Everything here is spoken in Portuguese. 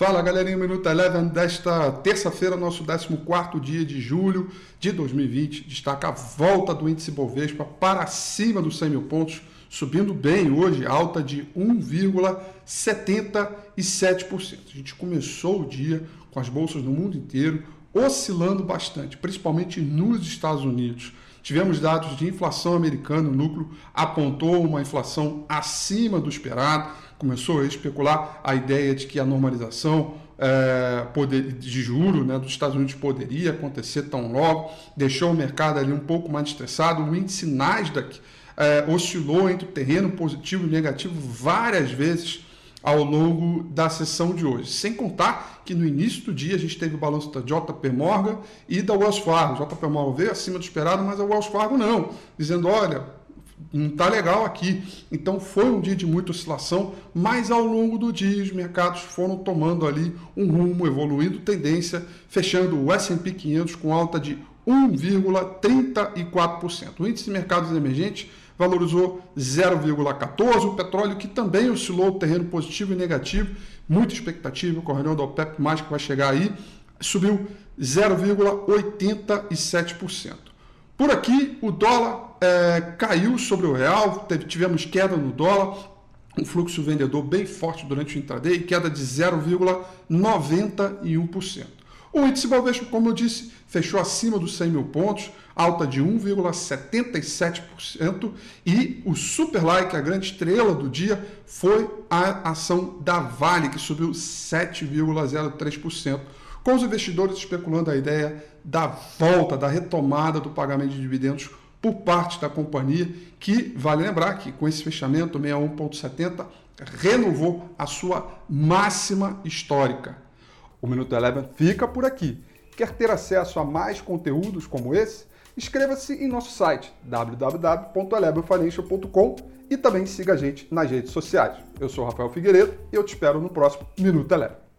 Fala galerinha, Minuto Eleven desta terça-feira, nosso 14 dia de julho de 2020. Destaca a volta do índice Bovespa para cima dos 100 mil pontos, subindo bem hoje, alta de 1,77%. A gente começou o dia com as bolsas no mundo inteiro oscilando bastante, principalmente nos Estados Unidos. Tivemos dados de inflação americana, o núcleo apontou uma inflação acima do esperado começou a especular a ideia de que a normalização é, poder, de juro né, dos Estados Unidos poderia acontecer tão logo, deixou o mercado ali um pouco mais estressado. O índice Nasdaq é, oscilou entre o terreno positivo e negativo várias vezes ao longo da sessão de hoje. Sem contar que no início do dia a gente teve o balanço da JP Morgan e da Wells Fargo. JP Morgan veio acima do esperado, mas a Wells Fargo não, dizendo, olha, não está legal aqui. Então foi um dia de muita oscilação, mas ao longo do dia os mercados foram tomando ali um rumo, evoluindo tendência, fechando o S&P 500 com alta de 1,34%. O índice de mercados emergentes valorizou 0,14%. O petróleo, que também oscilou terreno positivo e negativo, muita expectativa com a reunião da OPEP+, que vai chegar aí, subiu 0,87%. Por aqui, o dólar é, caiu sobre o real, teve, tivemos queda no dólar, um fluxo vendedor bem forte durante o intraday, queda de 0,91%. O índice Bovespa, como eu disse, fechou acima dos 100 mil pontos, alta de 1,77%, e o super like, a grande estrela do dia, foi a ação da Vale, que subiu 7,03% com os investidores especulando a ideia da volta, da retomada do pagamento de dividendos por parte da companhia, que, vale lembrar que com esse fechamento 61,70 renovou a sua máxima histórica. O Minuto Eleven fica por aqui. Quer ter acesso a mais conteúdos como esse? Inscreva-se em nosso site www.elevenfinancial.com e também siga a gente nas redes sociais. Eu sou Rafael Figueiredo e eu te espero no próximo Minuto Eleven.